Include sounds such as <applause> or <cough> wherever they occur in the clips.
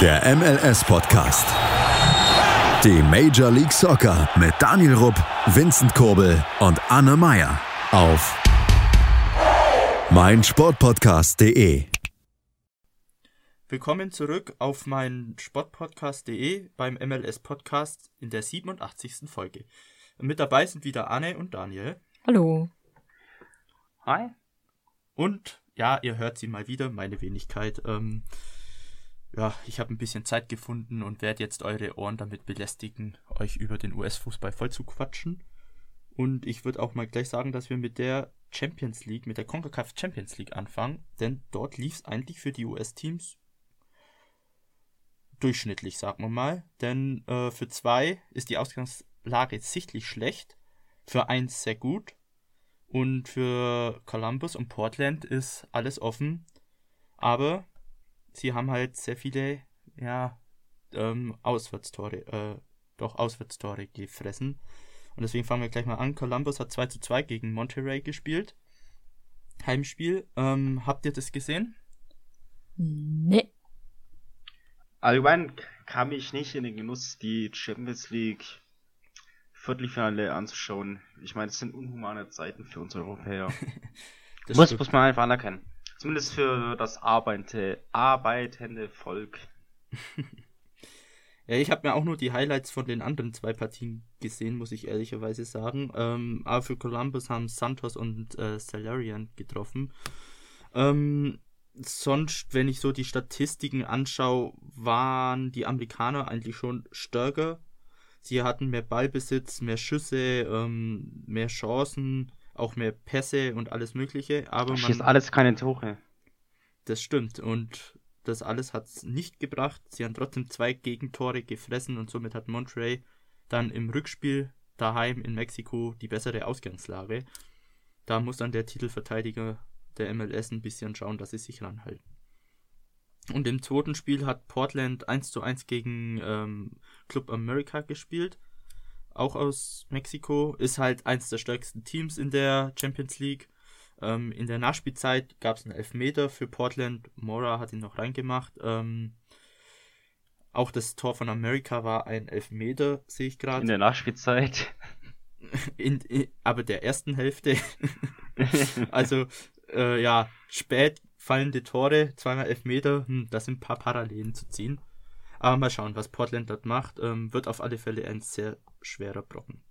Der MLS-Podcast. Die Major League Soccer mit Daniel Rupp, Vincent Kurbel und Anne Meyer auf meinsportpodcast.de. Willkommen zurück auf mein Sportpodcast.de beim MLS Podcast in der 87. Folge. Mit dabei sind wieder Anne und Daniel. Hallo. Hi. Und ja, ihr hört sie mal wieder, meine Wenigkeit. Ähm, ja, ich habe ein bisschen Zeit gefunden und werde jetzt eure Ohren damit belästigen, euch über den US-Fußball voll zu quatschen. Und ich würde auch mal gleich sagen, dass wir mit der Champions League, mit der CONCACAF Champions League anfangen, denn dort lief es eigentlich für die US-Teams durchschnittlich, sagen wir mal. Denn äh, für zwei ist die Ausgangslage sichtlich schlecht, für eins sehr gut und für Columbus und Portland ist alles offen. Aber sie haben halt sehr viele, ja, ähm, Auswärtstore, äh, doch Auswärtstore gefressen. Und deswegen fangen wir gleich mal an. Columbus hat 2 zu 2 gegen Monterey gespielt. Heimspiel. Ähm, habt ihr das gesehen? Nee. Allgemein kam ich nicht in den Genuss, die Champions League Viertelfinale anzuschauen. Ich meine, es sind unhumane Zeiten für uns Europäer. <laughs> muss, muss man einfach anerkennen. Zumindest für das arbeitende, arbeitende Volk. <laughs> ja, ich habe mir auch nur die Highlights von den anderen zwei Partien gesehen, muss ich ehrlicherweise sagen. Ähm, aber für Columbus haben Santos und äh, Salarian getroffen. Ähm, sonst, wenn ich so die Statistiken anschaue, waren die Amerikaner eigentlich schon stärker. Sie hatten mehr Ballbesitz, mehr Schüsse, ähm, mehr Chancen auch mehr Pässe und alles Mögliche. Aber man schießt alles keine Tore. Das stimmt und das alles hat es nicht gebracht. Sie haben trotzdem zwei Gegentore gefressen und somit hat Monterey dann im Rückspiel daheim in Mexiko die bessere Ausgangslage. Da muss dann der Titelverteidiger der MLS ein bisschen schauen, dass sie sich ranhalten. Und im zweiten Spiel hat Portland 1 zu 1 gegen ähm, Club America gespielt auch aus Mexiko, ist halt eins der stärksten Teams in der Champions League. Ähm, in der Nachspielzeit gab es einen Elfmeter für Portland. Mora hat ihn noch reingemacht. Ähm, auch das Tor von Amerika war ein Elfmeter, sehe ich gerade. In der Nachspielzeit. <laughs> In, in, aber der ersten Hälfte. <laughs> also, äh, ja, spät fallende Tore, zweimal Elfmeter, hm, das sind ein paar Parallelen zu ziehen. Aber mal schauen, was Portland dort macht. Ähm, wird auf alle Fälle ein sehr schwerer Brocken.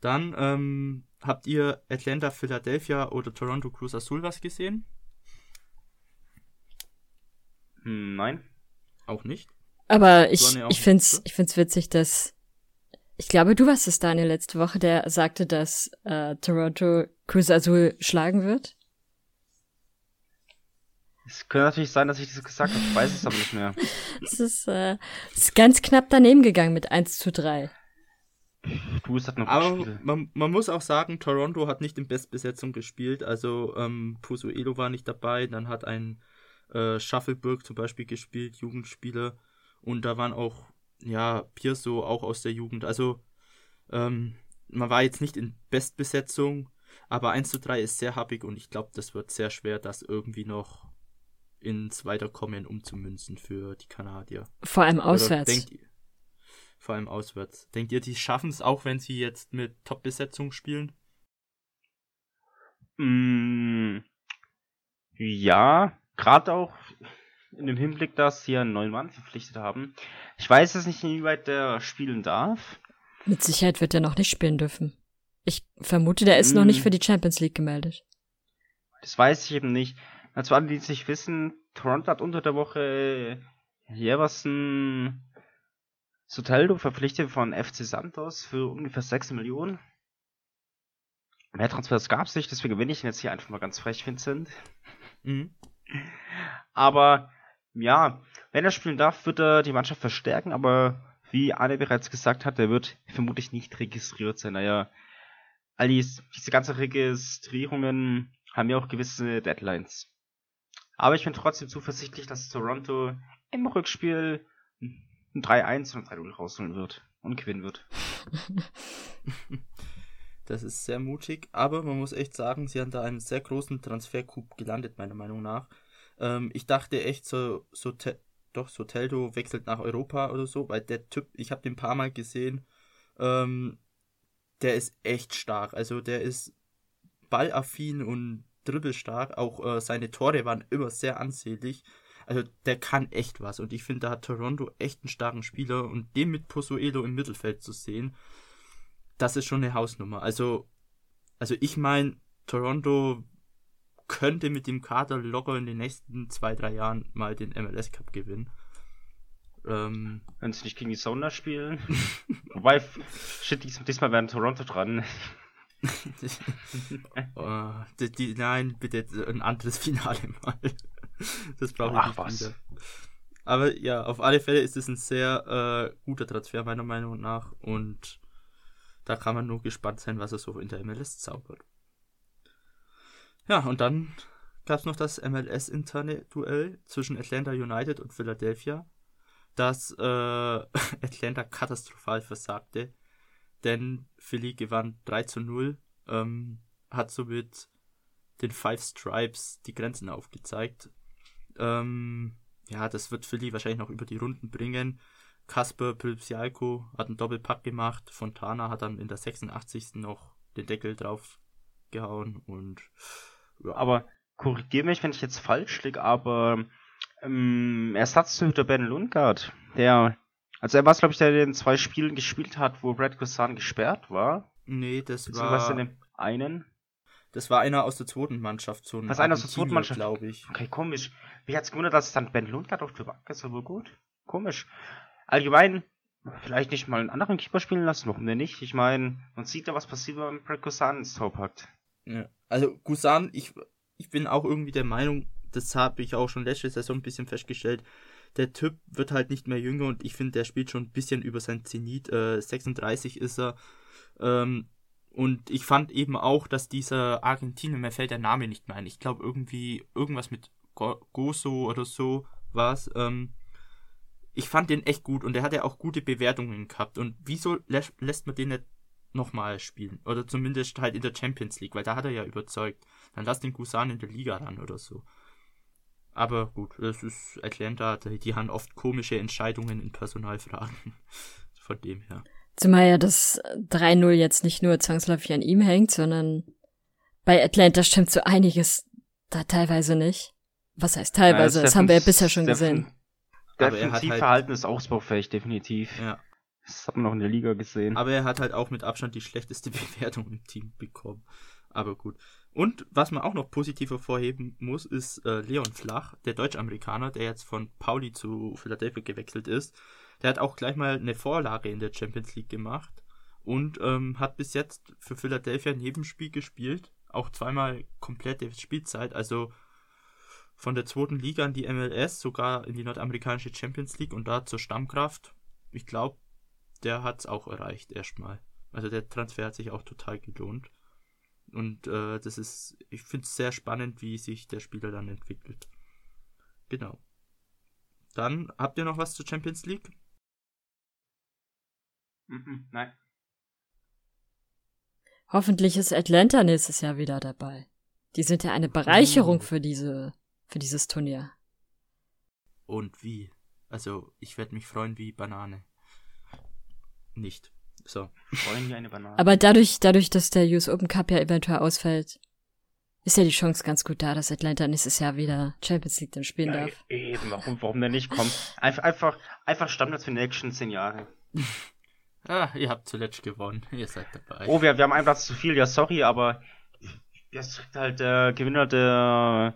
Dann ähm, habt ihr Atlanta, Philadelphia oder Toronto Cruz Azul was gesehen? Hm, nein. Auch nicht. Aber ich, ich finde es ich find's witzig, dass. Ich glaube, du warst es, Daniel, letzte Woche, der sagte, dass äh, Toronto Cruz Azul schlagen wird. Es könnte natürlich sein, dass ich das gesagt habe, ich weiß es aber nicht mehr. <laughs> es ist, äh, ist ganz knapp daneben gegangen mit 1 zu 3. Du, hat noch Aber man, man, muss auch sagen, Toronto hat nicht in Bestbesetzung gespielt. Also ähm, Pusuelo war nicht dabei. Dann hat ein äh, Shuffleburg zum Beispiel gespielt, Jugendspieler. Und da waren auch, ja, Pierso auch aus der Jugend. Also ähm, man war jetzt nicht in Bestbesetzung. Aber 1 zu 3 ist sehr happig und ich glaube, das wird sehr schwer, das irgendwie noch ins Weiterkommen umzumünzen für die Kanadier. Vor allem auswärts. Denkt, vor allem auswärts. Denkt ihr, die schaffen es auch, wenn sie jetzt mit Top-Besetzung spielen? Mm, ja, gerade auch in dem Hinblick, dass sie einen neuen Mann verpflichtet haben. Ich weiß jetzt nicht, inwieweit der spielen darf. Mit Sicherheit wird er noch nicht spielen dürfen. Ich vermute, der ist mm. noch nicht für die Champions League gemeldet. Das weiß ich eben nicht. Also alle, die es nicht wissen, Toronto hat unter der Woche Jeverson Soteldo verpflichtet von FC Santos für ungefähr 6 Millionen. Mehr Transfers gab es nicht, deswegen gewinne ich ihn jetzt hier einfach mal ganz frech, Vincent. Mhm. Aber ja, wenn er spielen darf, wird er die Mannschaft verstärken, aber wie Arne bereits gesagt hat, er wird vermutlich nicht registriert sein. Naja, all dies, diese ganzen Registrierungen haben ja auch gewisse Deadlines. Aber ich bin trotzdem zuversichtlich, dass Toronto im Rückspiel ein 3-1 und 3-0 rausholen wird und gewinnen wird. <laughs> Das ist sehr mutig, aber man muss echt sagen, sie haben da einen sehr großen Transfercoup gelandet, meiner Meinung nach. Ähm, ich dachte echt, so, so doch, Soteldo wechselt nach Europa oder so, weil der Typ, ich habe den ein paar Mal gesehen, ähm, der ist echt stark. Also der ist ballaffin und dribbelstark. Auch äh, seine Tore waren immer sehr ansehnlich. Also der kann echt was. Und ich finde, da hat Toronto echt einen starken Spieler. Und den mit Pozuelo im Mittelfeld zu sehen, das ist schon eine Hausnummer. Also, also ich meine, Toronto könnte mit dem Kader locker in den nächsten zwei, drei Jahren mal den MLS Cup gewinnen. Ähm, Wenn sie nicht gegen die Sonder spielen. <laughs> Wobei, shit, diesmal werden Toronto dran. <laughs> oh, die, die, nein, bitte ein anderes Finale mal. Das brauche ich Ach, nicht was. wieder. Aber ja, auf alle Fälle ist es ein sehr äh, guter Transfer, meiner Meinung nach. Und da kann man nur gespannt sein, was er so in der MLS zaubert. Ja, und dann gab es noch das MLS-interne Duell zwischen Atlanta United und Philadelphia, das äh, <laughs> Atlanta katastrophal versagte, denn Philly gewann 3 zu 0, ähm, hat somit den Five Stripes die Grenzen aufgezeigt. Ähm, ja, das wird Philly wahrscheinlich noch über die Runden bringen. Kasper Pilpsialko hat einen Doppelpack gemacht. Fontana hat dann in der 86. noch den Deckel drauf gehauen und ja. Aber korrigiere mich, wenn ich jetzt falsch liege, aber ähm, Ersatztorhüter Ben Lundgaard, der, also er war glaube ich, der in zwei Spielen gespielt hat, wo Brad Guzan gesperrt war. Nee, das war... in dem einen? Das war einer aus der zweiten Mannschaft, so ein Was einer aus der zweiten Mannschaft, glaube ich. Okay, komisch. Wie hat's gewundert, dass es dann Ben Lundgaard auf der Bank ist, aber gut. Komisch. Allgemein, vielleicht nicht mal einen anderen Keeper spielen lassen, warum denn nicht? Ich meine, man sieht ja, was passiert, wenn man Brad Guzan ins Tor packt. Ja. Also Gusan, ich, ich bin auch irgendwie der Meinung, das habe ich auch schon letzte Saison ein bisschen festgestellt, der Typ wird halt nicht mehr jünger und ich finde, der spielt schon ein bisschen über sein Zenit. Äh, 36 ist er. Ähm, und ich fand eben auch, dass dieser Argentinier, mir fällt der Name nicht mehr ein. Ich glaube irgendwie irgendwas mit Goso oder so war es. Ähm, ich fand den echt gut und der hat ja auch gute Bewertungen gehabt. Und wieso lä lässt man den nicht nochmal spielen. Oder zumindest halt in der Champions League, weil da hat er ja überzeugt. Dann lass den Gusan in der Liga ran oder so. Aber gut, das ist Atlanta, die haben oft komische Entscheidungen in Personalfragen. <laughs> Von dem her. Zumal ja das 3-0 jetzt nicht nur zwangsläufig an ihm hängt, sondern bei Atlanta stimmt so einiges da teilweise nicht. Was heißt teilweise? Ja, das, das haben wir ja bisher schon gesehen. Defensivverhalten halt, ist ausbaufähig, definitiv. Ja. Das hat man noch in der Liga gesehen. Aber er hat halt auch mit Abstand die schlechteste <laughs> Bewertung im Team bekommen. Aber gut. Und was man auch noch positiv hervorheben muss, ist äh, Leon Flach, der Deutsch-Amerikaner, der jetzt von Pauli zu Philadelphia gewechselt ist. Der hat auch gleich mal eine Vorlage in der Champions League gemacht und ähm, hat bis jetzt für Philadelphia ein Nebenspiel gespielt. Auch zweimal komplette Spielzeit. Also von der zweiten Liga in die MLS, sogar in die nordamerikanische Champions League und da zur Stammkraft. Ich glaube, der hat es auch erreicht erstmal. Also der Transfer hat sich auch total gelohnt. Und äh, das ist, ich finde es sehr spannend, wie sich der Spieler dann entwickelt. Genau. Dann habt ihr noch was zur Champions League? Mhm, nein. Hoffentlich ist Atlanta nächstes Jahr wieder dabei. Die sind ja eine Bereicherung oh. für diese, für dieses Turnier. Und wie? Also, ich werde mich freuen wie Banane nicht. So. Freuen wie eine Banane. Aber dadurch, dadurch, dass der US Open Cup ja eventuell ausfällt, ist ja die Chance ganz gut da, dass Atlanta nächstes Jahr wieder Champions League dann spielen ja, darf. Eben, warum, warum denn nicht? Komm, einfach, einfach, einfach Standard für die nächsten zehn Jahre. <laughs> ah, ihr habt zuletzt gewonnen. Ihr seid dabei. Oh, wir, wir haben einen Platz zu viel, ja, sorry, aber jetzt kriegt halt der Gewinner der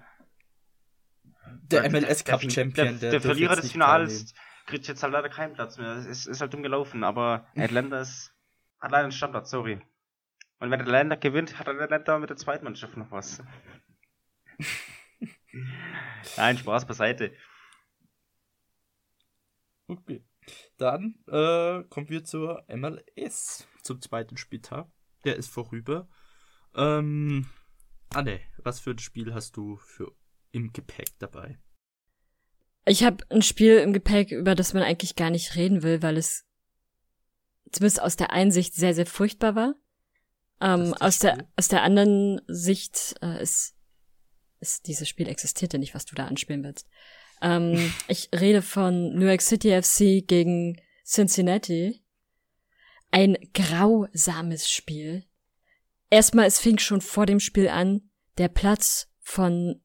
der MLS Cup Champion. Der, der, der Verlierer des Finals kriegt jetzt halt leider keinen Platz mehr. Es ist, ist halt dumm gelaufen, aber Atlanta ist, hat leider einen Standard, sorry. Und wenn Atlanta gewinnt, hat Atlanta mit der zweiten Mannschaft noch was. <laughs> Nein, Spaß beiseite. Okay. Dann äh, kommen wir zur MLS, zum zweiten Spieltag. Der ist vorüber. Ähm, Anne, was für ein Spiel hast du für im Gepäck dabei? Ich habe ein Spiel im Gepäck, über das man eigentlich gar nicht reden will, weil es zumindest aus der einen Sicht sehr, sehr furchtbar war. Ähm, aus der, aus der anderen Sicht äh, ist, ist dieses Spiel existierte nicht, was du da anspielen willst. Ähm, <laughs> ich rede von New York City FC gegen Cincinnati. Ein grausames Spiel. Erstmal, es fing schon vor dem Spiel an. Der Platz von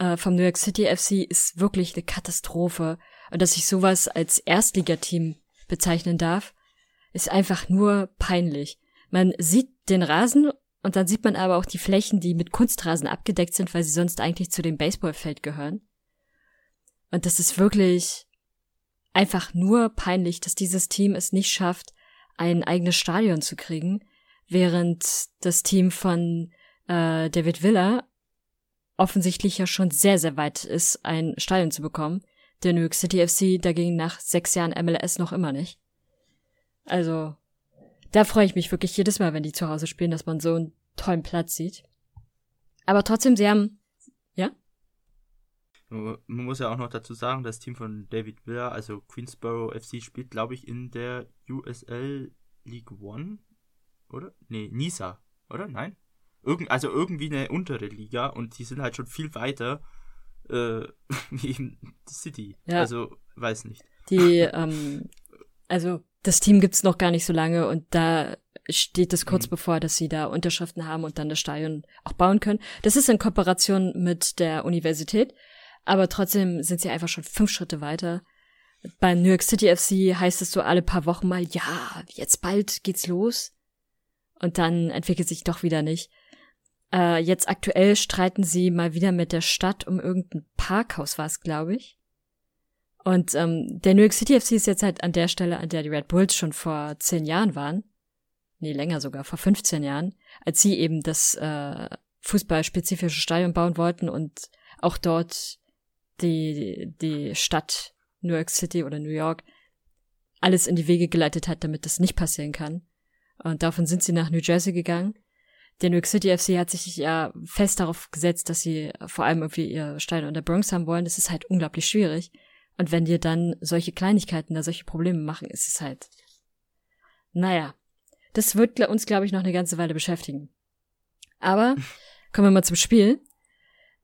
äh, vom New York City FC ist wirklich eine Katastrophe. Und dass ich sowas als Erstligateam bezeichnen darf, ist einfach nur peinlich. Man sieht den Rasen und dann sieht man aber auch die Flächen, die mit Kunstrasen abgedeckt sind, weil sie sonst eigentlich zu dem Baseballfeld gehören. Und das ist wirklich einfach nur peinlich, dass dieses Team es nicht schafft, ein eigenes Stadion zu kriegen, während das Team von äh, David Villa offensichtlich ja schon sehr, sehr weit ist, ein Stadion zu bekommen. Der New York City FC dagegen nach sechs Jahren MLS noch immer nicht. Also, da freue ich mich wirklich jedes Mal, wenn die zu Hause spielen, dass man so einen tollen Platz sieht. Aber trotzdem, sie haben, ja? Man muss ja auch noch dazu sagen, das Team von David Villa, also Queensboro FC, spielt, glaube ich, in der USL League One, oder? Nee, Nisa, oder? Nein? Irgend, also irgendwie eine untere Liga und die sind halt schon viel weiter äh, <laughs> wie in City. Ja. Also, weiß nicht. Die, <laughs> ähm, also das Team gibt's noch gar nicht so lange und da steht es kurz mhm. bevor, dass sie da Unterschriften haben und dann das Stadion auch bauen können. Das ist in Kooperation mit der Universität, aber trotzdem sind sie einfach schon fünf Schritte weiter. Bei New York City FC heißt es so alle paar Wochen mal, ja, jetzt bald geht's los. Und dann entwickelt sich doch wieder nicht. Äh, jetzt aktuell streiten sie mal wieder mit der Stadt um irgendein Parkhaus, war es, glaube ich. Und ähm, der New York City FC ist jetzt halt an der Stelle, an der die Red Bulls schon vor zehn Jahren waren. Nee, länger sogar, vor 15 Jahren, als sie eben das äh, fußballspezifische Stadion bauen wollten und auch dort die, die Stadt New York City oder New York alles in die Wege geleitet hat, damit das nicht passieren kann. Und davon sind sie nach New Jersey gegangen. Der New York City FC hat sich ja fest darauf gesetzt, dass sie vor allem irgendwie ihr Stadion in der Bronx haben wollen. Das ist halt unglaublich schwierig. Und wenn dir dann solche Kleinigkeiten da solche Probleme machen, ist es halt. Naja. Das wird uns, glaube ich, noch eine ganze Weile beschäftigen. Aber <laughs> kommen wir mal zum Spiel.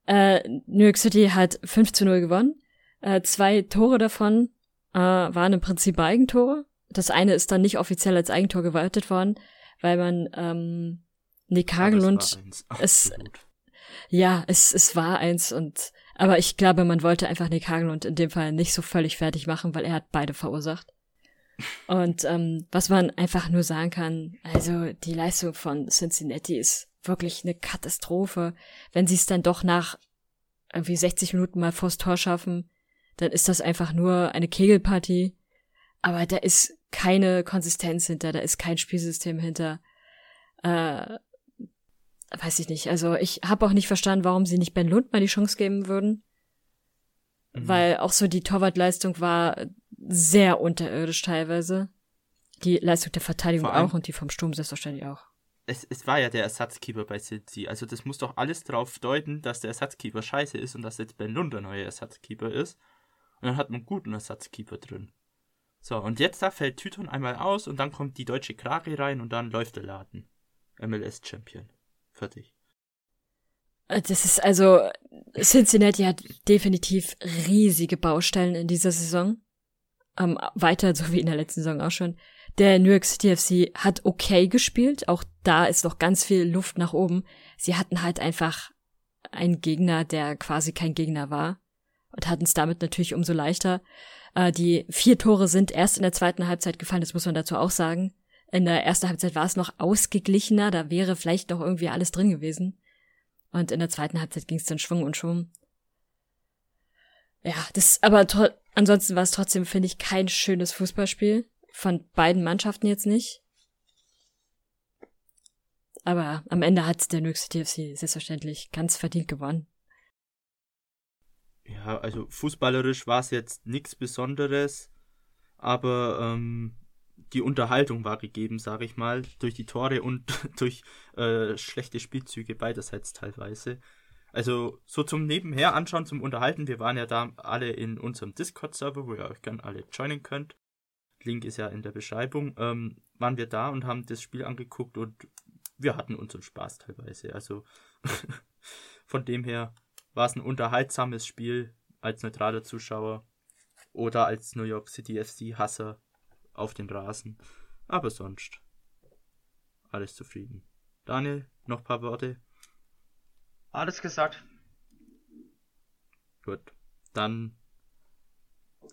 Äh, New York City hat 5 zu 0 gewonnen. Äh, zwei Tore davon äh, waren im Prinzip Eigentore. Das eine ist dann nicht offiziell als Eigentor gewertet worden, weil man ähm, Nick Hagelund es, ja, es, es war eins und aber ich glaube, man wollte einfach Nick Hagelund in dem Fall nicht so völlig fertig machen, weil er hat beide verursacht. <laughs> Und ähm, was man einfach nur sagen kann, also die Leistung von Cincinnati ist wirklich eine Katastrophe. Wenn sie es dann doch nach irgendwie 60 Minuten mal vors Tor schaffen, dann ist das einfach nur eine Kegelpartie. Aber da ist keine Konsistenz hinter, da ist kein Spielsystem hinter. Äh, weiß ich nicht. Also ich habe auch nicht verstanden, warum sie nicht Ben Lund mal die Chance geben würden. Mhm. Weil auch so die Torwartleistung war sehr unterirdisch teilweise. Die Leistung der Verteidigung auch und die vom Sturm selbstverständlich auch. Es, es war ja der Ersatzkeeper bei City. Also das muss doch alles darauf deuten, dass der Ersatzkeeper scheiße ist und dass jetzt Ben Lund der neue Ersatzkeeper ist. Und dann hat man einen guten Ersatzkeeper drin. So, und jetzt da fällt Tyton einmal aus und dann kommt die deutsche Krake rein und dann läuft der Laden. MLS-Champion. Fertig. Äh, das ist also, Cincinnati hat definitiv riesige Baustellen in dieser Saison. Ähm, weiter, so wie in der letzten Saison auch schon. Der New York City FC hat okay gespielt. Auch da ist noch ganz viel Luft nach oben. Sie hatten halt einfach einen Gegner, der quasi kein Gegner war. Und hatten es damit natürlich umso leichter. Äh, die vier Tore sind erst in der zweiten Halbzeit gefallen, das muss man dazu auch sagen. In der ersten Halbzeit war es noch ausgeglichener, da wäre vielleicht noch irgendwie alles drin gewesen. Und in der zweiten Halbzeit ging es dann Schwung und Schwung. Ja, das, aber ansonsten war es trotzdem, finde ich, kein schönes Fußballspiel. Von beiden Mannschaften jetzt nicht. Aber am Ende hat der New York City FC selbstverständlich ganz verdient gewonnen. Ja, also fußballerisch war es jetzt nichts Besonderes, aber ähm, die Unterhaltung war gegeben, sage ich mal, durch die Tore und <laughs> durch äh, schlechte Spielzüge beiderseits teilweise. Also so zum Nebenher anschauen, zum Unterhalten. Wir waren ja da alle in unserem Discord-Server, wo ihr euch gerne alle joinen könnt. Link ist ja in der Beschreibung. Ähm, waren wir da und haben das Spiel angeguckt und wir hatten unseren Spaß teilweise. Also <laughs> von dem her war es ein unterhaltsames Spiel. als neutraler Zuschauer oder als New York City FC Hasser auf den Rasen. Aber sonst alles zufrieden. Daniel, noch ein paar Worte? Alles gesagt. Gut. Dann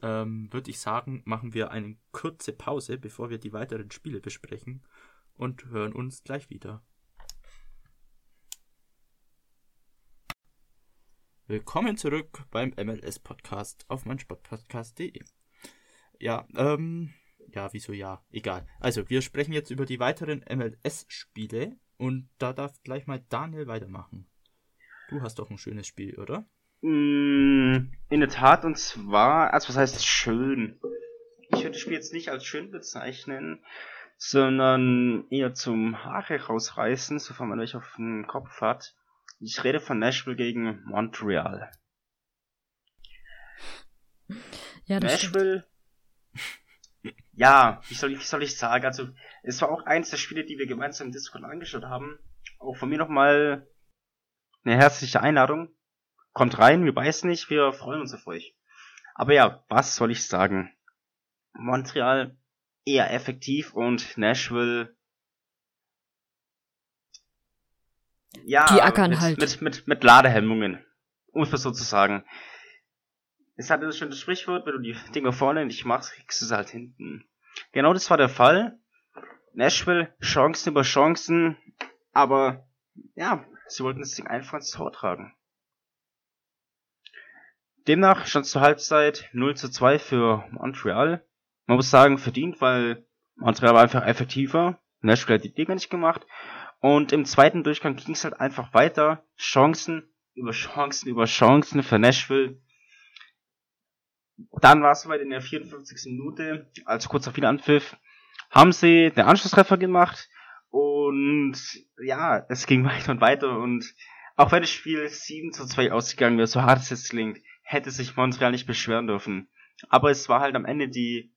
ähm, würde ich sagen, machen wir eine kurze Pause, bevor wir die weiteren Spiele besprechen und hören uns gleich wieder. Willkommen zurück beim MLS Podcast auf meinsportpodcast.de. Ja, ähm, ja, wieso ja? Egal. Also, wir sprechen jetzt über die weiteren MLS-Spiele und da darf gleich mal Daniel weitermachen. Du hast doch ein schönes Spiel, oder? Mm, in der Tat, und zwar, also was heißt schön? Ich würde das Spiel jetzt nicht als schön bezeichnen, sondern eher zum Haare rausreißen, sofern man euch auf den Kopf hat. Ich rede von Nashville gegen Montreal. Ja, das Nashville. Ja, wie soll, ich, wie soll ich sagen? Also, es war auch eins der Spiele, die wir gemeinsam im Discord angeschaut haben. Auch von mir nochmal eine herzliche Einladung. Kommt rein, wir beißen nicht, wir freuen uns auf euch. Aber ja, was soll ich sagen? Montreal eher effektiv und Nashville ja, Die ackern mit, halt. Mit, mit, mit Ladehemmungen. Um es mal so zu sagen. Es hat das schon das Sprichwort, wenn du die <laughs> Dinge vorne nicht machst, kriegst du sie halt hinten. Genau das war der Fall. Nashville, Chancen über Chancen, aber ja, sie wollten das Ding einfach ins Tor tragen. Demnach stand zur Halbzeit 0 zu 2 für Montreal. Man muss sagen, verdient, weil Montreal war einfach effektiver. Nashville hat die Dinger nicht gemacht. Und im zweiten Durchgang ging es halt einfach weiter. Chancen über Chancen über Chancen für Nashville. Dann war es soweit in der 54. Minute, als kurz nach Wiederanpfiff, haben sie den Anschlusstreffer gemacht. Und ja, es ging <laughs> weiter und weiter. Und auch wenn das Spiel 7 zu 2 ausgegangen wäre, so hart es jetzt klingt, hätte sich Montreal nicht beschweren dürfen. Aber es war halt am Ende die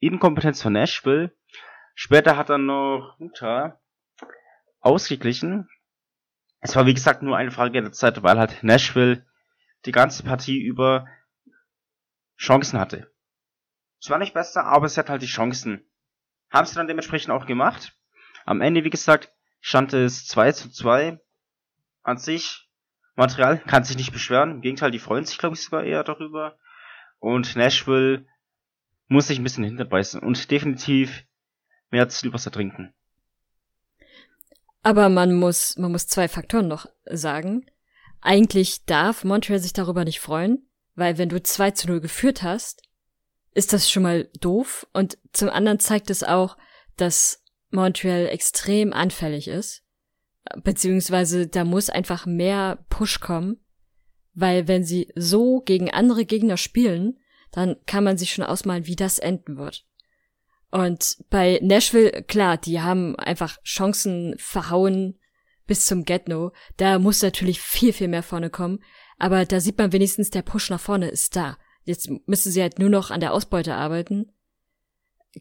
Inkompetenz von Nashville. Später hat dann noch Utah ausgeglichen. Es war wie gesagt nur eine Frage der Zeit, weil halt Nashville die ganze Partie über Chancen hatte. Es war nicht besser, aber es hat halt die Chancen. Haben sie dann dementsprechend auch gemacht. Am Ende, wie gesagt, stand es 2 zu 2. An sich, Montreal kann sich nicht beschweren. Im Gegenteil, die freuen sich, glaube ich, sogar eher darüber. Und Nashville muss sich ein bisschen hinterbeißen und definitiv mehr Silberwasser trinken. Aber man muss, man muss zwei Faktoren noch sagen. Eigentlich darf Montreal sich darüber nicht freuen, weil wenn du 2 zu 0 geführt hast, ist das schon mal doof. Und zum anderen zeigt es auch, dass Montreal extrem anfällig ist. Beziehungsweise da muss einfach mehr Push kommen, weil wenn sie so gegen andere Gegner spielen, dann kann man sich schon ausmalen, wie das enden wird. Und bei Nashville, klar, die haben einfach Chancen verhauen bis zum Get-No. Da muss natürlich viel, viel mehr vorne kommen. Aber da sieht man wenigstens, der Push nach vorne ist da. Jetzt müssen sie halt nur noch an der Ausbeute arbeiten.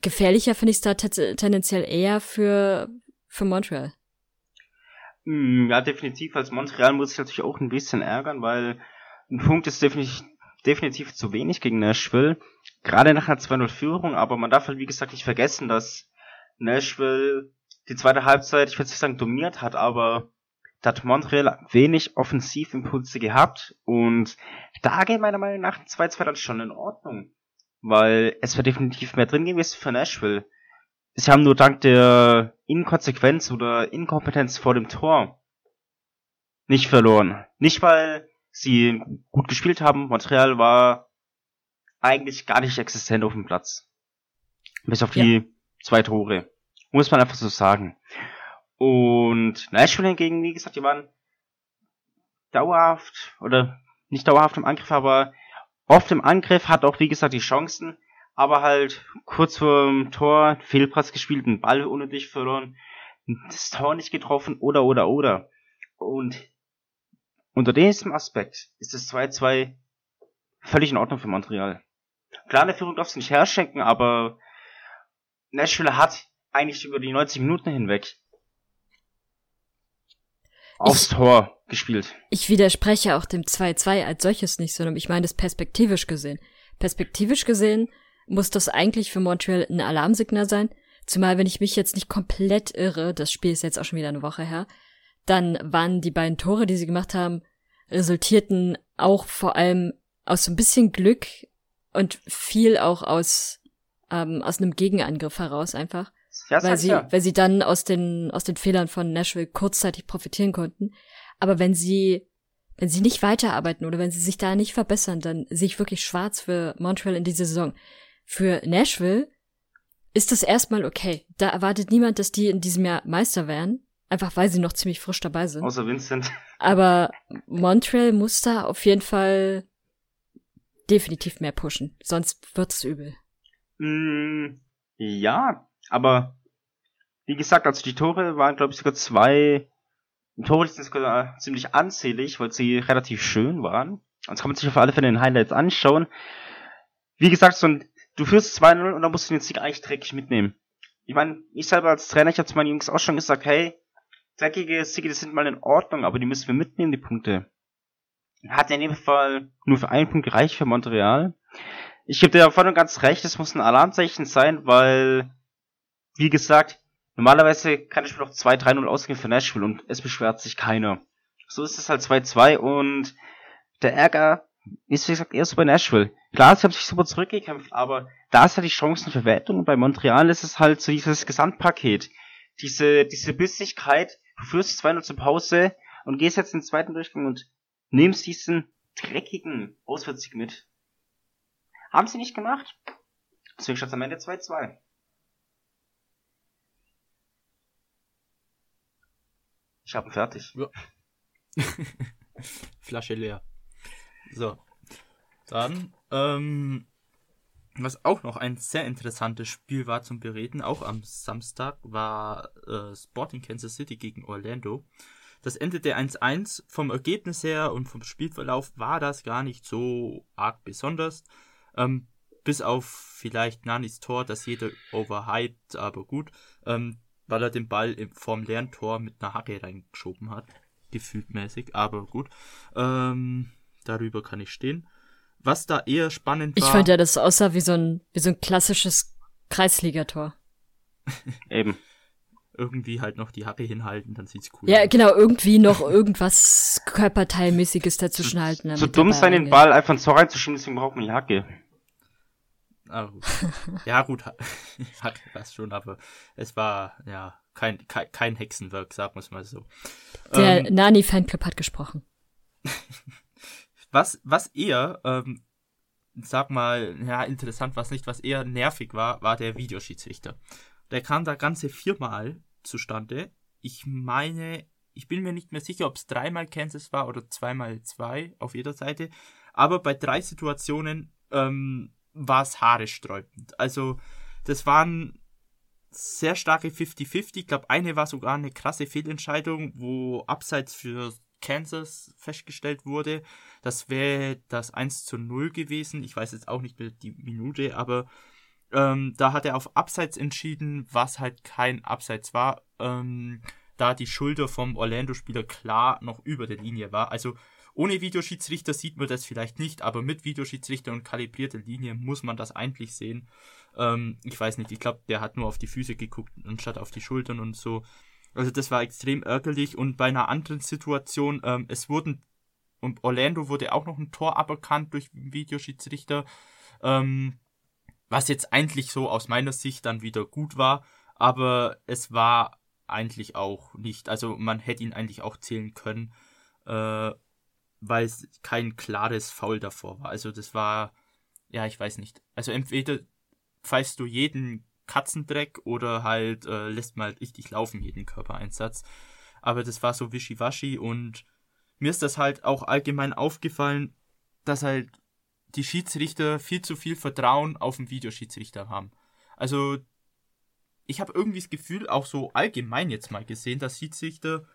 Gefährlicher finde ich es da tendenziell eher für, für Montreal. Hm, Ja, definitiv. Als Montreal muss ich natürlich auch ein bisschen ärgern, weil ein Punkt ist definitiv, definitiv zu wenig gegen Nashville. Gerade nach einer 2-0-Führung, aber man darf halt wie gesagt nicht vergessen, dass Nashville die zweite Halbzeit, ich würde nicht sagen dominiert hat, aber da hat Montreal wenig Offensivimpulse gehabt und da geht meiner Meinung nach ein 2-2 dann schon in Ordnung. Weil es wäre definitiv mehr drin gewesen für Nashville. Sie haben nur dank der Inkonsequenz oder Inkompetenz vor dem Tor nicht verloren. Nicht weil sie gut gespielt haben. Montreal war eigentlich gar nicht existent auf dem Platz. Bis auf die Ja. zwei Tore. Muss man einfach so sagen. Und Nashville hingegen, wie gesagt, die waren dauerhaft, oder nicht dauerhaft im Angriff, aber oft im Angriff, hat auch, wie gesagt, die Chancen, aber halt kurz vor dem Tor Fehlpass gespielt, einen Ball ohne dich verloren, das Tor nicht getroffen, oder, oder, oder. Und unter diesem Aspekt ist das 2-2 völlig in Ordnung für Montreal. Klar, eine Führung darfst du nicht herschenken, aber Nashville hat eigentlich über die 90 Minuten hinweg aufs Tor gespielt. Ich widerspreche auch dem 2-2 als solches nicht, sondern ich meine das perspektivisch gesehen. Perspektivisch gesehen muss das eigentlich für Montreal ein Alarmsignal sein. Zumal, wenn ich mich jetzt nicht komplett irre, das Spiel ist jetzt auch schon wieder eine Woche her, dann waren die beiden Tore, die sie gemacht haben, resultierten auch vor allem aus so ein bisschen Glück und viel auch aus, ähm, aus einem Gegenangriff heraus einfach. Ja, weil sie, ja. weil sie dann aus den, aus den Fehlern von Nashville kurzzeitig profitieren konnten. Aber wenn sie, wenn sie nicht weiterarbeiten oder wenn sie sich da nicht verbessern, dann sehe ich wirklich schwarz für Montreal in dieser Saison. Für Nashville ist das erstmal okay. Da erwartet niemand, dass die in diesem Jahr Meister werden. Einfach weil sie noch ziemlich frisch dabei sind. Außer Vincent. Aber Montreal muss da auf jeden Fall definitiv mehr pushen. Sonst wird's übel. Mm, ja, aber wie gesagt, also die Tore waren, glaube ich, sogar zwei Tore sind sogar ziemlich anzählig, weil sie relativ schön waren. Das kann man sich auf alle Fälle den Highlights anschauen. Wie gesagt, so ein, du führst 2-0 und dann musst du den Sieg eigentlich dreckig mitnehmen. Ich meine, ich selber als Trainer, ich habe zu meinen Jungs auch schon gesagt, hey, dreckige Siege, die sind mal in Ordnung, aber die müssen wir mitnehmen, die Punkte. Hat in dem Fall nur für einen Punkt gereicht für Montreal. Ich gebe dir voll und ganz recht, es muss ein Alarmzeichen sein, weil, wie gesagt, Normalerweise kann ich mir noch 2-3-0 ausgehen für Nashville und es beschwert sich keiner. So ist es halt 2-2 und der Ärger ist, wie gesagt, eher so bei Nashville. Klar, sie haben sich super zurückgekämpft, aber da ist halt die Chancenverwertung und bei Montreal ist es halt so dieses Gesamtpaket. Diese, diese Bissigkeit, du führst 2-0 zur Pause und gehst jetzt in den zweiten Durchgang und nimmst diesen dreckigen Auswärtssieg mit. Haben sie nicht gemacht. Deswegen es am Ende 2-2. Habe fertig. Ja. <laughs> Flasche leer. So. Dann, ähm, was auch noch ein sehr interessantes Spiel war zum Bereden, auch am Samstag, war äh, Sporting Kansas City gegen Orlando. Das endete 1-1. Vom Ergebnis her und vom Spielverlauf war das gar nicht so arg besonders. Ähm, bis auf vielleicht Nanis Tor, das jeder overhyped, aber gut. Ähm, weil er den Ball vorm leeren Tor mit einer Hacke reingeschoben hat. Gefühltmäßig, aber gut. Ähm, darüber kann ich stehen. Was da eher spannend war. Ich fand ja, das aussah wie so ein, wie so ein klassisches Kreisligator. <laughs> Eben. Irgendwie halt noch die Hacke hinhalten, dann sieht's cool Ja, aus. genau, irgendwie noch irgendwas Körperteilmäßiges dazwischen halten. So dumm sein, den Ball einfach so reinzuschieben, deswegen braucht man die Hacke. Ah, gut. ja, gut, <laughs> hat das schon, aber es war ja kein, kein, kein Hexenwerk, sagen wir es mal so. Der ähm, Nani-Fanclub hat gesprochen. <laughs> was, was eher, ähm, sag mal, ja, interessant was nicht, was eher nervig war, war der Videoschiedsrichter. Der kam da ganze viermal zustande. Ich meine, ich bin mir nicht mehr sicher, ob es dreimal Kansas war oder zweimal zwei auf jeder Seite. Aber bei drei Situationen ähm, war es haaresträubend. Also, das waren sehr starke 50-50. Ich glaube, eine war sogar eine krasse Fehlentscheidung, wo abseits für Kansas festgestellt wurde. Das wäre das 1 zu 0 gewesen. Ich weiß jetzt auch nicht mehr die Minute, aber ähm, da hat er auf Abseits entschieden, was halt kein Abseits war, ähm, da die Schulter vom Orlando-Spieler klar noch über der Linie war. Also ohne Videoschiedsrichter sieht man das vielleicht nicht, aber mit Videoschiedsrichter und kalibrierter Linie muss man das eigentlich sehen. Ähm, ich weiß nicht, ich glaube, der hat nur auf die Füße geguckt anstatt auf die Schultern und so. Also das war extrem ärgerlich und bei einer anderen Situation, ähm, es wurden, und Orlando wurde auch noch ein Tor aberkannt durch Videoschiedsrichter, ähm, was jetzt eigentlich so aus meiner Sicht dann wieder gut war, aber es war eigentlich auch nicht, also man hätte ihn eigentlich auch zählen können. Äh, weil es kein klares Foul davor war. Also das war, ja, ich weiß nicht. Also entweder pfeifst du jeden Katzendreck oder halt äh, lässt mal richtig laufen, jeden Körpereinsatz. Aber das war so wischiwaschi und mir ist das halt auch allgemein aufgefallen, dass halt die Schiedsrichter viel zu viel Vertrauen auf den Videoschiedsrichter haben. Also ich habe irgendwie das Gefühl, auch so allgemein jetzt mal gesehen, dass Schiedsrichter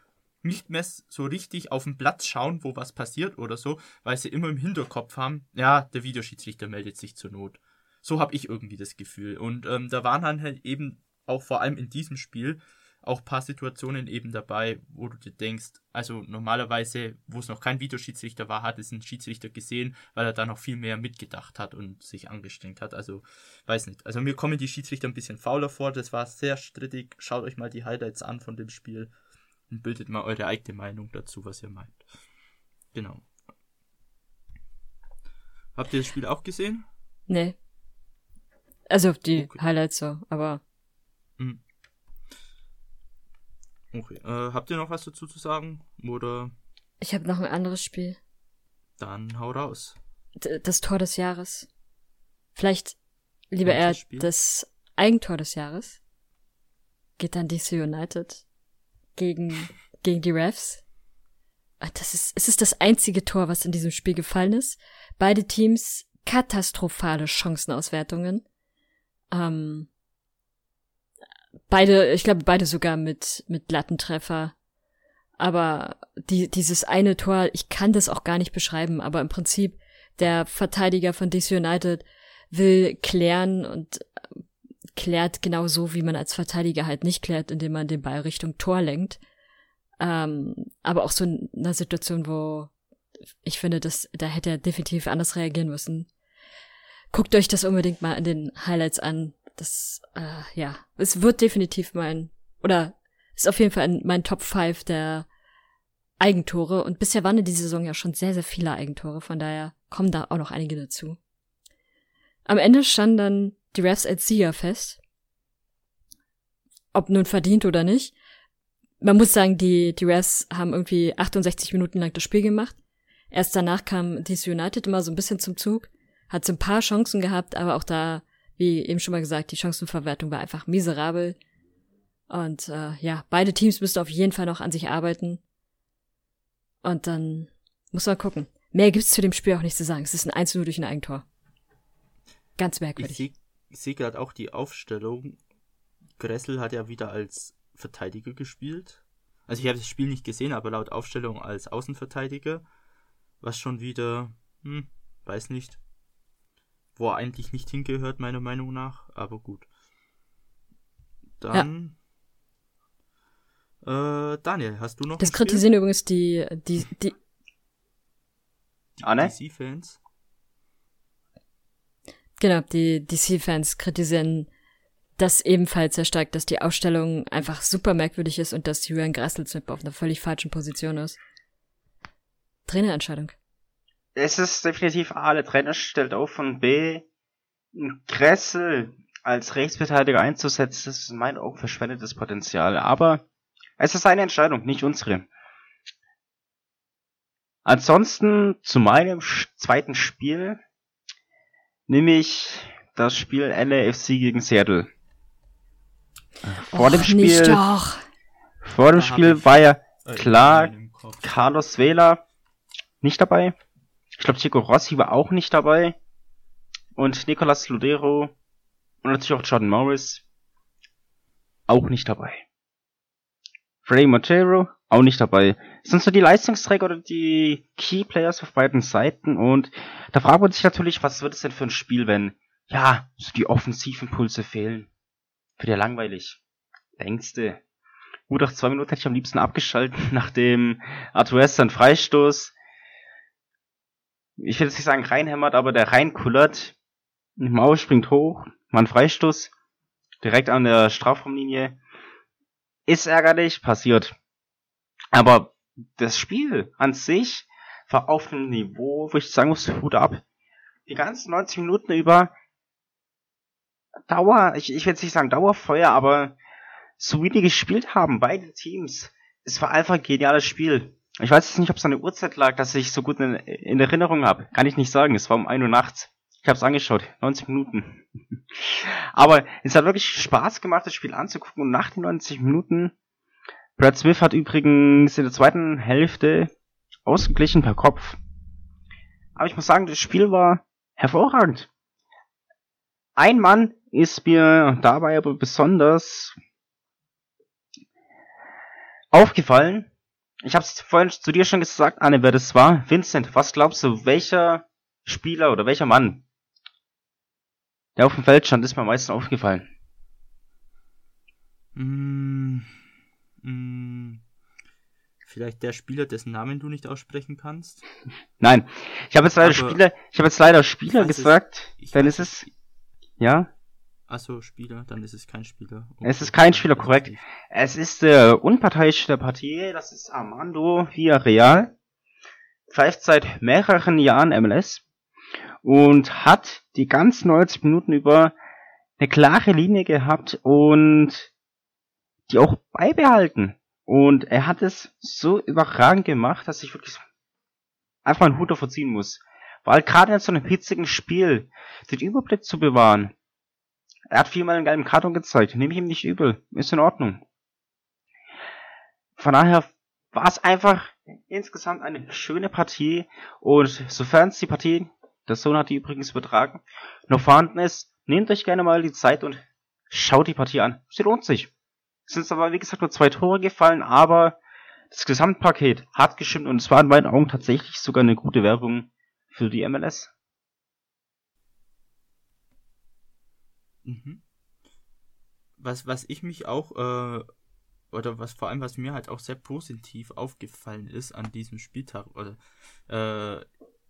nicht mehr so richtig auf den Platz schauen, wo was passiert oder so, weil sie immer im Hinterkopf haben, ja, der Videoschiedsrichter meldet sich zur Not. So habe ich irgendwie das Gefühl. Und ähm, da waren dann halt eben auch vor allem in diesem Spiel auch ein paar Situationen eben dabei, wo du dir denkst, also normalerweise, wo es noch kein Videoschiedsrichter war, hat es ein Schiedsrichter gesehen, weil er da noch viel mehr mitgedacht hat und sich angestrengt hat. Also, weiß nicht. Also mir kommen die Schiedsrichter ein bisschen fauler vor, das war sehr strittig. Schaut euch mal die Highlights an von dem Spiel und <laughs> bildet mal eure eigene Meinung dazu, was ihr meint. Genau. Habt ihr das Spiel auch gesehen? Nee. Also die okay. Highlights so, aber. Mhm. Okay. Äh, habt ihr noch was dazu zu sagen? Oder? Ich habe noch ein anderes Spiel. Dann hau raus. D das Tor des Jahres. Vielleicht lieber eher das Eigentor des Jahres. Geht dann DC United gegen, gegen die Refs. Ah, das ist, es ist das einzige Tor, was in diesem Spiel gefallen ist. Beide Teams katastrophale Chancenauswertungen. Ähm, beide, ich glaube, beide sogar mit, mit Lattentreffer. Aber die, dieses eine Tor, ich kann das auch gar nicht beschreiben, aber im Prinzip der Verteidiger von DC United will klären und klärt genau so, wie man als Verteidiger halt nicht klärt, indem man den Ball Richtung Tor lenkt. Ähm, aber auch so in einer Situation, wo ich finde, dass da hätte er definitiv anders reagieren müssen. Guckt euch das unbedingt mal in den Highlights an. Das, äh, ja, es wird definitiv mein, oder ist auf jeden Fall mein Top 5 der Eigentore. Und bisher waren in dieser Saison ja schon sehr, sehr viele Eigentore. Von daher kommen da auch noch einige dazu. Am Ende standen dann die Refs als Sieger fest. Ob nun verdient oder nicht. Man muss sagen, die, die Refs haben irgendwie 68 Minuten lang das Spiel gemacht. Erst danach kam DC United immer so ein bisschen zum Zug, hat so ein paar Chancen gehabt, aber auch da, wie eben schon mal gesagt, die Chancenverwertung war einfach miserabel. Und äh, ja, beide Teams müssten auf jeden Fall noch an sich arbeiten. Und dann muss man gucken. Mehr gibt's zu dem Spiel auch nicht zu sagen. Es ist ein 1 durch ein Eigentor. Ganz merkwürdig. Ich sehe seh gerade auch die Aufstellung. Gressel hat ja wieder als Verteidiger gespielt. Also ich habe das Spiel nicht gesehen, aber laut Aufstellung als Außenverteidiger. Was schon wieder, hm, weiß nicht, wo er eigentlich nicht hingehört, meiner Meinung nach, aber gut. Dann. Ja. Äh, Daniel, hast du noch. Das kritisieren übrigens die, die, die. Ah, ne? DC-Fans. Genau, die DC-Fans kritisieren das ebenfalls sehr stark, dass die Ausstellung einfach super merkwürdig ist und dass Julian Grasselzip auf einer völlig falschen Position ist. Trainerentscheidung. Es ist definitiv A, der Trainer stellt auf und B, Kressel als Rechtsverteidiger einzusetzen, das ist in meinen Augen verschwendetes Potenzial. Aber es ist seine Entscheidung, nicht unsere. Ansonsten zu meinem zweiten Spiel nehme ich das Spiel LAFC gegen Seattle. Vor Och, dem Spiel, vor dem Spiel war ja klar Carlos Vela nicht dabei. Ich glaube, Chico Rossi war auch nicht dabei. Und Nicolas Ludero und natürlich auch Jordan Morris auch nicht dabei. Freddy Montero auch nicht dabei. Das sind so die Leistungsträger oder die Key Players auf beiden Seiten und da fragt man sich natürlich, was wird es denn für ein Spiel, wenn, ja, so die Offensivimpulse fehlen. Wird ja langweilig. Längste. Gut, nach zwei Minuten hätte ich am liebsten abgeschaltet, <laughs> nachdem Arthur einen Freistoß ich will jetzt nicht sagen reinhämmert, aber der reinkullert. Mauer springt hoch, man Freistoß, direkt an der Strafraumlinie. Ist ärgerlich, passiert. Aber das Spiel an sich war auf einem Niveau, wo ich sagen muss, Hut ab. Die ganzen 90 Minuten über Dauer, ich, ich will jetzt nicht sagen Dauerfeuer, aber so wie die gespielt haben, beide Teams, es war einfach ein geniales Spiel. Ich weiß jetzt nicht, ob es an der Uhrzeit lag, dass ich so gut in, in Erinnerung habe. Kann ich nicht sagen. Es war um 1 Uhr nachts. Ich habe es angeschaut. 90 Minuten. <laughs> Aber es hat wirklich Spaß gemacht, das Spiel anzugucken. Und nach den 90 Minuten, Brad Smith hat übrigens in der zweiten Hälfte ausgeglichen per Kopf. Aber ich muss sagen, das Spiel war hervorragend. Ein Mann ist mir dabei aber besonders aufgefallen. Ich habe es vorhin zu dir schon gesagt, Anne, wer das war. Vincent, was glaubst du, welcher Spieler oder welcher Mann, der auf dem Feld stand, ist mir am meisten aufgefallen? Mm, Hm, vielleicht der Spieler, dessen Namen du nicht aussprechen kannst? Nein, ich habe jetzt leider Spieler, ich habe jetzt leider Spieler gesagt, es, dann ist es, ja? Achso, Spieler, dann ist es kein Spieler. Okay. Es ist kein Spieler, korrekt. Es ist der unparteiische der Partie, das ist Armando Villarreal. Pfeift seit mehreren Jahren MLS und hat die ganzen 90 Minuten über eine klare Linie gehabt und die auch beibehalten. Und er hat es so überragend gemacht, dass ich wirklich einfach einen Hut davor ziehen muss. Weil gerade in so einem hitzigen Spiel den Überblick zu bewahren. Er hat viermal einen gelben Karton gezeigt. Nehme ich ihm nicht übel. Ist in Ordnung. Von daher war es einfach insgesamt eine schöne Partie. Und sofern es die Partie, der Sohn hat die übrigens übertragen, noch vorhanden ist, nehmt euch gerne mal die Zeit und schaut die Partie an. Sie lohnt sich. Es sind aber, wie gesagt, nur zwei Tore gefallen, aber das Gesamtpaket hat gestimmt und es war in meinen Augen tatsächlich sogar eine gute Werbung für die MLS. Mhm. Was, was ich mich auch, äh, oder was vor allem, was mir halt auch sehr positiv aufgefallen ist an diesem Spieltag, oder, äh,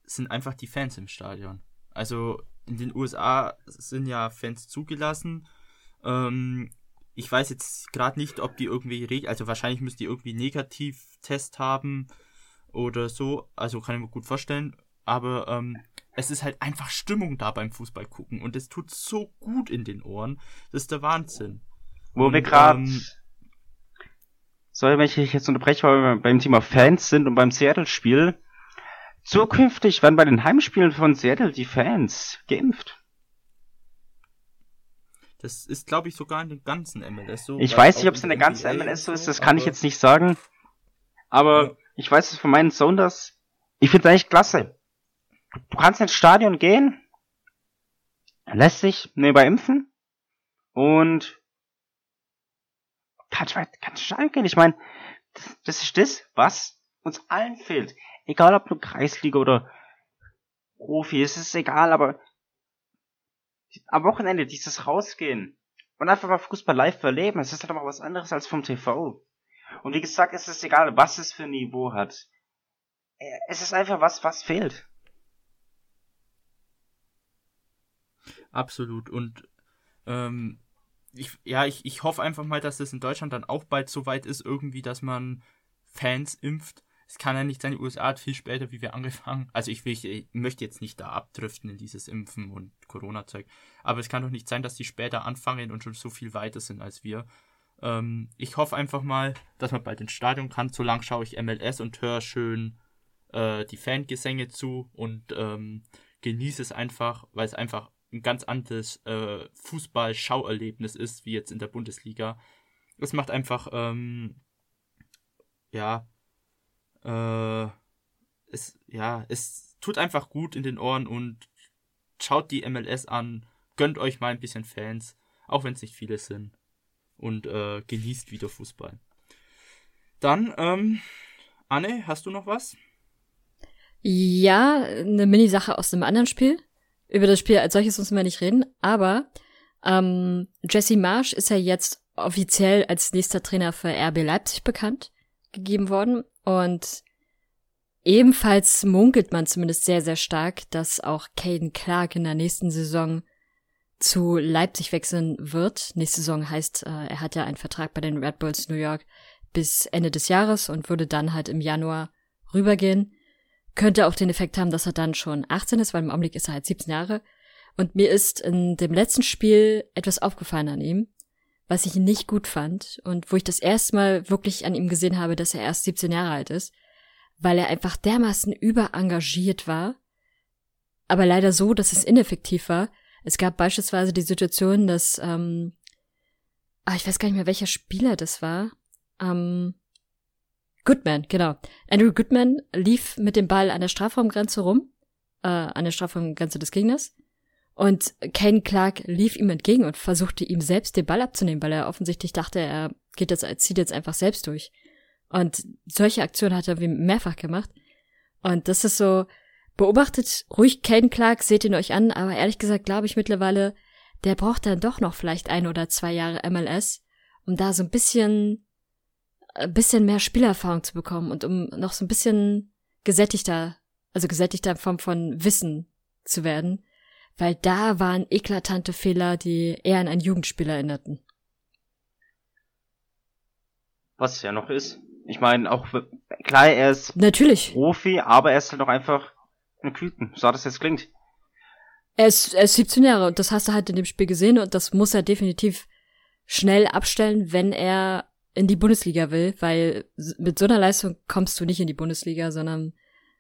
sind einfach die Fans im Stadion. Also in den USA sind ja Fans zugelassen. Ähm, ich weiß jetzt gerade nicht, ob die irgendwie, also wahrscheinlich müssen die irgendwie Negativ-Test haben oder so. Also kann ich mir gut vorstellen. Aber ähm, es ist halt einfach Stimmung da beim Fußball gucken und es tut so gut in den Ohren. Das ist der Wahnsinn. Wo und, wir gerade, ähm, sorry, wenn ich jetzt unterbreche, weil wir beim Thema Fans sind und beim Seattle-Spiel. Zukünftig werden bei den Heimspielen von Seattle die Fans geimpft. Das ist, glaube ich, sogar in den ganzen MLS so. Ich weiß nicht, ob es in der ganzen MLS so ist, das kann ich jetzt nicht sagen. Aber ja. ich weiß es von meinen Sounders. Ich finde es eigentlich klasse. Du kannst ins Stadion gehen, lässt sich nebenbei impfen und kannst, kannst ins Stadion gehen. Ich meine, das, das ist das, was uns allen fehlt. Egal ob du Kreisliga oder Profi, es ist egal, aber am Wochenende dieses Rausgehen und einfach mal Fußball live erleben, es ist halt aber was anderes als vom TV. Und wie gesagt, es ist egal, was es für ein Niveau hat. Äh, es ist einfach was, was fehlt. Absolut. Und ähm, ich, ja, ich, ich hoffe einfach mal, dass es in Deutschland dann auch bald so weit ist, irgendwie, dass man Fans impft es kann ja nicht sein, die USA hat viel später wie wir angefangen. Also ich, will, ich möchte jetzt nicht da abdriften in dieses Impfen und Corona-Zeug. Aber es kann doch nicht sein, dass die später anfangen und schon so viel weiter sind als wir. Ähm, ich hoffe einfach mal, dass man bald ins Stadion kann. So lang schaue ich MLS und höre schön äh, die Fangesänge zu und ähm, genieße es einfach, weil es einfach ein ganz anderes äh, Fußball-Schauerlebnis ist, wie jetzt in der Bundesliga. Es macht einfach, ähm, ja, äh, es, ja, es tut einfach gut in den Ohren und schaut die MLS an, gönnt euch mal ein bisschen Fans, auch wenn es nicht viele sind. Und äh, genießt wieder Fußball. Dann, ähm, Anne, hast du noch was? Ja, eine Mini-Sache aus einem anderen Spiel. Über das Spiel als solches müssen wir nicht reden, aber ähm, Jesse Marsch ist ja jetzt offiziell als nächster Trainer für RB Leipzig bekannt gegeben worden. Und ebenfalls munkelt man zumindest sehr, sehr stark, dass auch Caden Clark in der nächsten Saison zu Leipzig wechseln wird. Nächste Saison heißt, äh, er hat ja einen Vertrag bei den Red Bulls New York bis Ende des Jahres und würde dann halt im Januar rübergehen. Könnte auch den Effekt haben, dass er dann schon 18 ist, weil im Augenblick ist er halt 17 Jahre. Und mir ist in dem letzten Spiel etwas aufgefallen an ihm was ich nicht gut fand und wo ich das erste Mal wirklich an ihm gesehen habe, dass er erst 17 Jahre alt ist, weil er einfach dermaßen überengagiert war, aber leider so, dass es ineffektiv war. Es gab beispielsweise die Situation, dass, ähm, ah, ich weiß gar nicht mehr, welcher Spieler das war. Ähm, Goodman, genau. Andrew Goodman lief mit dem Ball an der Strafraumgrenze rum, äh, an der Strafraumgrenze des Gegners und Kane Clark lief ihm entgegen und versuchte ihm selbst den Ball abzunehmen, weil er offensichtlich dachte, er geht jetzt, zieht jetzt einfach selbst durch. Und solche Aktionen hat er wie mehrfach gemacht. Und das ist so, beobachtet ruhig Kane Clark, seht ihn euch an, aber ehrlich gesagt glaube ich mittlerweile, der braucht dann doch noch vielleicht ein oder zwei Jahre MLS, um da so ein bisschen ein bisschen mehr Spielerfahrung zu bekommen und um noch so ein bisschen gesättigter, also gesättigter in Form von Wissen zu werden, weil da waren eklatante Fehler, die eher an einen Jugendspieler erinnerten. Was ja noch ist. Ich meine, auch klar, er ist Natürlich. Profi, aber er ist halt auch einfach ein Küken, so das jetzt klingt. Er ist, er ist 17 Jahre und das hast du halt in dem Spiel gesehen und das muss er definitiv schnell abstellen, wenn er in die Bundesliga will, weil mit so einer Leistung kommst du nicht in die Bundesliga, sondern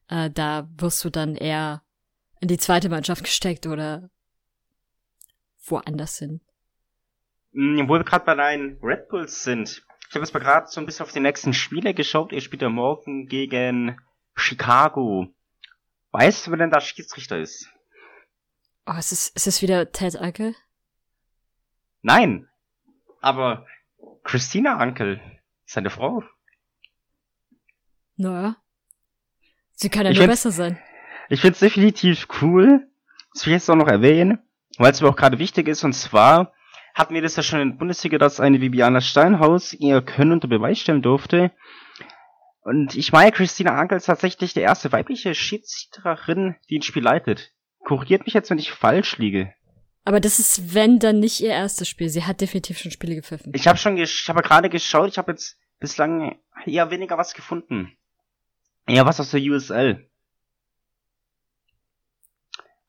äh, da wirst du dann eher in die zweite Mannschaft gesteckt oder woanders hin. Hm, wo wir gerade bei deinen Red Bulls sind. Ich habe jetzt mal gerade so ein bisschen auf die nächsten Spiele geschaut. Ihr spielt ja morgen gegen Chicago. Weißt du, wer denn da Schiedsrichter ist? Oh, ist es, ist es wieder Ted Anke? Nein. Aber Christina Ankel, seine Frau. Naja. Sie kann ja ich nur besser sein. Ich find's definitiv cool. Das will ich jetzt auch noch erwähnen, weil es mir auch gerade wichtig ist. Und zwar hatten wir das ja schon in der Bundesliga, dass eine Viviana Steinhaus ihr Können unter Beweis stellen durfte. Und ich meine, Christina Ankel ist tatsächlich die erste weibliche Schiedsrichterin, die ein Spiel leitet. Korrigiert mich jetzt, wenn ich falsch liege. Aber das ist, wenn, dann nicht ihr erstes Spiel. Sie hat definitiv schon Spiele gepfiffen. Ich habe schon, ich habe gerade geschaut, ich habe jetzt bislang eher weniger was gefunden. Eher was aus der USL.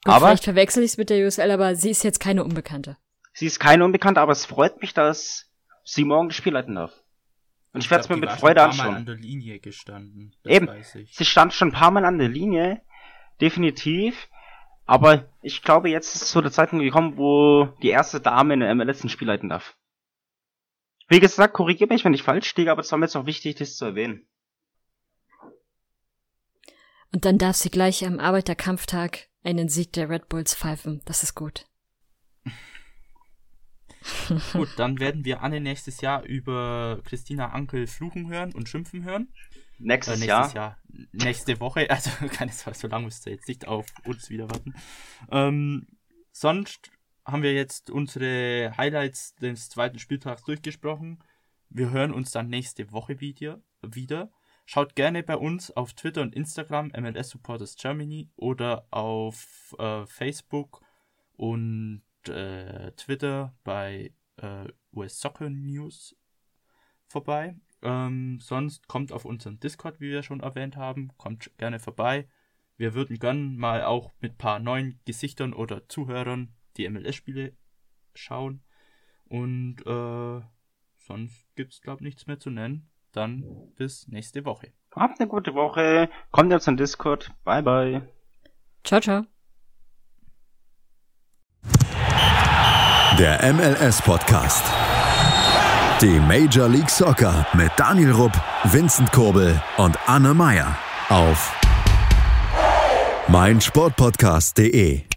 Gut, aber vielleicht verwechsel ich es mit der USL, aber sie ist jetzt keine Unbekannte. Sie ist keine Unbekannte, aber es freut mich, dass sie morgen das Spiel leiten darf. Und ich, ich werde es mir mit Freude anschauen. Mal an der Linie gestanden. Eben. Sie stand schon ein paar Mal an der Linie. Definitiv. Aber ich glaube, jetzt ist so der Zeitpunkt gekommen, wo die erste Dame in der MLS ein Spiel leiten darf. Wie gesagt, korrigiere mich, wenn ich falsch liege, aber es war mir jetzt auch wichtig, das zu erwähnen. Und dann darf sie gleich am Arbeiterkampftag einen Sieg der Red Bulls pfeifen. Das ist gut. <laughs> gut, dann werden wir Anne nächstes Jahr über Christina Ankel fluchen hören und schimpfen hören. Nächstes, äh, nächstes Jahr. Jahr. Nächste Woche. <laughs> Also keine Sorge, so lange müsst ihr jetzt nicht auf uns wieder warten. Ähm, sonst haben wir jetzt unsere Highlights des zweiten Spieltags durchgesprochen. Wir hören uns dann nächste Woche wieder. wieder. Schaut gerne bei uns auf Twitter und Instagram MLS Supporters Germany oder auf äh, Facebook und äh, Twitter bei äh, US Soccer News vorbei. Ähm, sonst kommt auf unseren Discord, wie wir schon erwähnt haben. Kommt gerne vorbei. Wir würden gern mal auch mit ein paar neuen Gesichtern oder Zuhörern die MLS-Spiele schauen. Und äh, sonst gibt es, glaube ich, nichts mehr zu nennen. Dann bis nächste Woche. Habt eine gute Woche. Kommt jetzt zum Discord. Bye, bye. Ciao, ciao. Der MLS-Podcast. Die Major League Soccer mit Daniel Rupp, Vincent Kurbel und Anne Meyer auf meinsportpodcast.de.